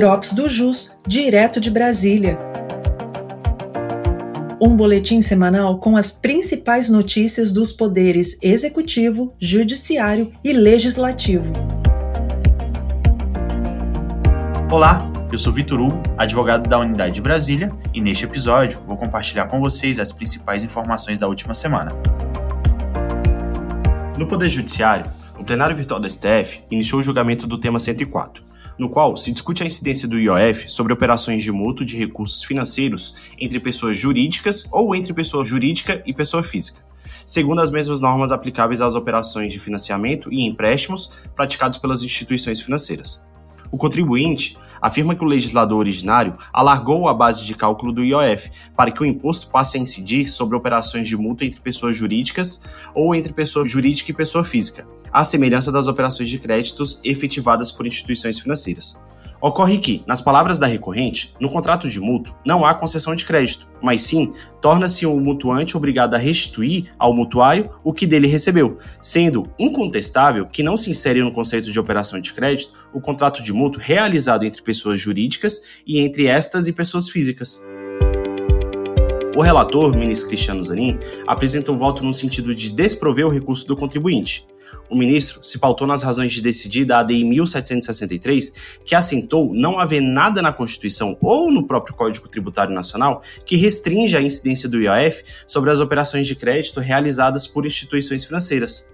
Drops do Jus, direto de Brasília. Um boletim semanal com as principais notícias dos poderes executivo, judiciário e legislativo. Olá, eu sou Vitor Hugo, advogado da Unidade de Brasília, e neste episódio vou compartilhar com vocês as principais informações da última semana. No Poder Judiciário, o plenário virtual do STF iniciou o julgamento do tema 104, no qual se discute a incidência do IOF sobre operações de mútuo de recursos financeiros entre pessoas jurídicas ou entre pessoa jurídica e pessoa física, segundo as mesmas normas aplicáveis às operações de financiamento e empréstimos praticados pelas instituições financeiras. O contribuinte afirma que o legislador originário alargou a base de cálculo do IOF para que o imposto passe a incidir sobre operações de multa entre pessoas jurídicas ou entre pessoa jurídica e pessoa física, à semelhança das operações de créditos efetivadas por instituições financeiras. Ocorre que, nas palavras da recorrente, no contrato de mútuo não há concessão de crédito, mas sim torna-se o mutuante obrigado a restituir ao mutuário o que dele recebeu, sendo incontestável que não se insere no conceito de operação de crédito o contrato de mútuo realizado entre pessoas jurídicas e entre estas e pessoas físicas. O relator, ministro Cristiano Zanin, apresentou voto no sentido de desprover o recurso do contribuinte. O ministro se pautou nas razões de decidir da ADI 1763, que assentou não haver nada na Constituição ou no próprio Código Tributário Nacional que restringe a incidência do IOF sobre as operações de crédito realizadas por instituições financeiras.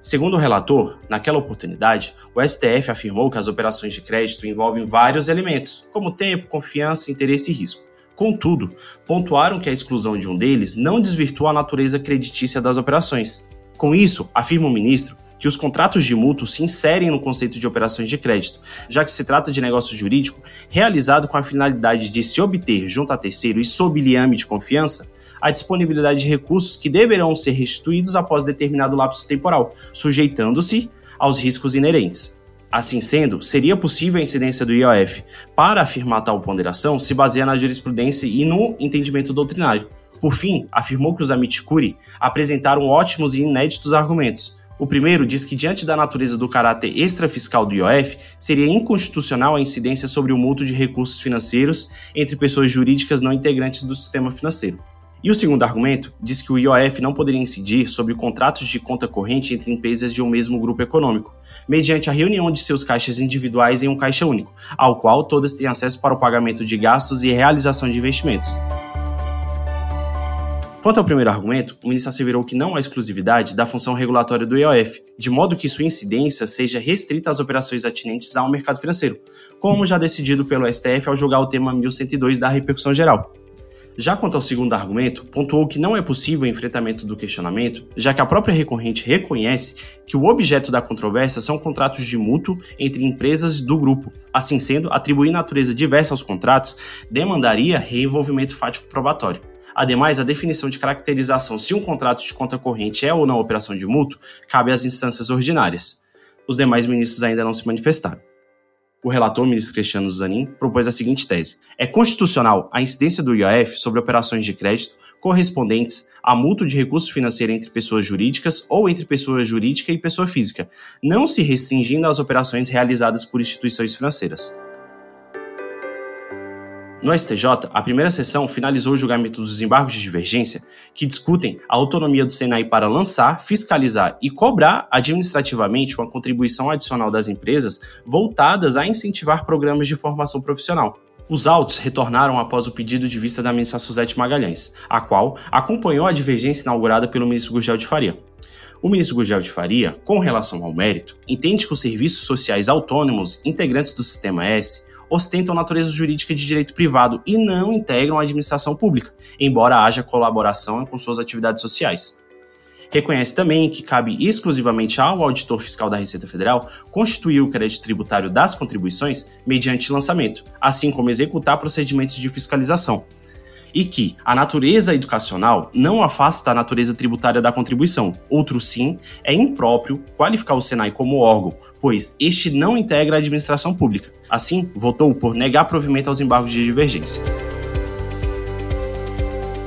Segundo o relator, naquela oportunidade, o STF afirmou que as operações de crédito envolvem vários elementos, como tempo, confiança, interesse e risco. Contudo, pontuaram que a exclusão de um deles não desvirtua a natureza creditícia das operações. Com isso, afirma o ministro que os contratos de mútuo se inserem no conceito de operações de crédito, já que se trata de negócio jurídico realizado com a finalidade de se obter, junto a terceiro e sob liame de confiança, a disponibilidade de recursos que deverão ser restituídos após determinado lapso temporal, sujeitando-se aos riscos inerentes. Assim sendo, seria possível a incidência do IOF. Para afirmar tal ponderação, se baseia na jurisprudência e no entendimento doutrinário. Por fim, afirmou que os Amiticuri apresentaram ótimos e inéditos argumentos. O primeiro diz que, diante da natureza do caráter extrafiscal do IOF, seria inconstitucional a incidência sobre o mútuo de recursos financeiros entre pessoas jurídicas não integrantes do sistema financeiro. E o segundo argumento diz que o IOF não poderia incidir sobre contratos de conta corrente entre empresas de um mesmo grupo econômico, mediante a reunião de seus caixas individuais em um caixa único, ao qual todas têm acesso para o pagamento de gastos e realização de investimentos. Quanto ao primeiro argumento, o ministro asseverou que não há exclusividade da função regulatória do IOF, de modo que sua incidência seja restrita às operações atinentes ao mercado financeiro, como já decidido pelo STF ao julgar o tema 1102 da repercussão geral. Já quanto ao segundo argumento, pontuou que não é possível o enfrentamento do questionamento, já que a própria recorrente reconhece que o objeto da controvérsia são contratos de mútuo entre empresas do grupo. Assim sendo, atribuir natureza diversa aos contratos demandaria reenvolvimento fático probatório. Ademais, a definição de caracterização se um contrato de conta corrente é ou não operação de mútuo cabe às instâncias ordinárias. Os demais ministros ainda não se manifestaram. O relator, ministro Cristiano Zanin, propôs a seguinte tese: é constitucional a incidência do IOF sobre operações de crédito correspondentes a mútuo de recurso financeiro entre pessoas jurídicas ou entre pessoa jurídica e pessoa física, não se restringindo às operações realizadas por instituições financeiras. No STJ, a primeira sessão finalizou o julgamento dos embargos de divergência, que discutem a autonomia do Senai para lançar, fiscalizar e cobrar administrativamente uma contribuição adicional das empresas voltadas a incentivar programas de formação profissional. Os autos retornaram após o pedido de vista da ministra Suzete Magalhães, a qual acompanhou a divergência inaugurada pelo ministro Gurgel de Faria. O ministro Gurgel de Faria, com relação ao mérito, entende que os serviços sociais autônomos integrantes do Sistema S ostentam natureza jurídica de direito privado e não integram a administração pública, embora haja colaboração com suas atividades sociais. Reconhece também que cabe exclusivamente ao auditor fiscal da Receita Federal constituir o crédito tributário das contribuições mediante lançamento, assim como executar procedimentos de fiscalização, e que a natureza educacional não afasta a natureza tributária da contribuição. Outro sim, é impróprio qualificar o Senai como órgão, pois este não integra a administração pública. Assim, votou por negar provimento aos embargos de divergência.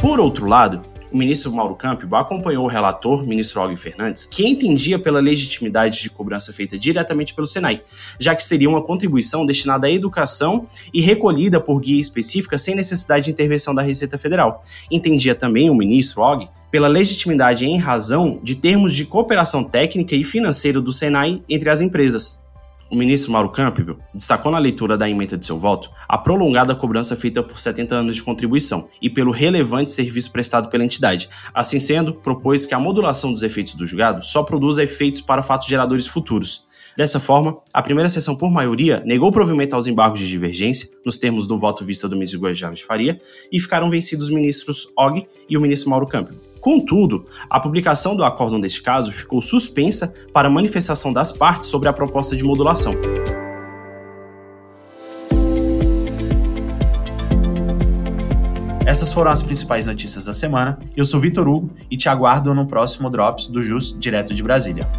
Por outro lado, o ministro Mauro Campbell acompanhou o relator, ministro Og Fernandes, que entendia pela legitimidade de cobrança feita diretamente pelo Senai, já que seria uma contribuição destinada à educação e recolhida por guia específica sem necessidade de intervenção da Receita Federal. Entendia também o ministro Og pela legitimidade em razão de termos de cooperação técnica e financeira do Senai entre as empresas. O ministro Mauro Campbell destacou na leitura da emenda de seu voto a prolongada cobrança feita por 70 anos de contribuição e pelo relevante serviço prestado pela entidade. Assim sendo, propôs que a modulação dos efeitos do julgado só produza efeitos para fatos geradores futuros. Dessa forma, a primeira sessão, por maioria, negou provimento aos embargos de divergência, nos termos do voto vista do ministro Guajajara de Faria, e ficaram vencidos os ministros Og e o ministro Mauro Campbell. Contudo, a publicação do acórdão deste caso ficou suspensa para manifestação das partes sobre a proposta de modulação. Essas foram as principais notícias da semana. Eu sou Vitor Hugo e te aguardo no próximo Drops do JUS direto de Brasília.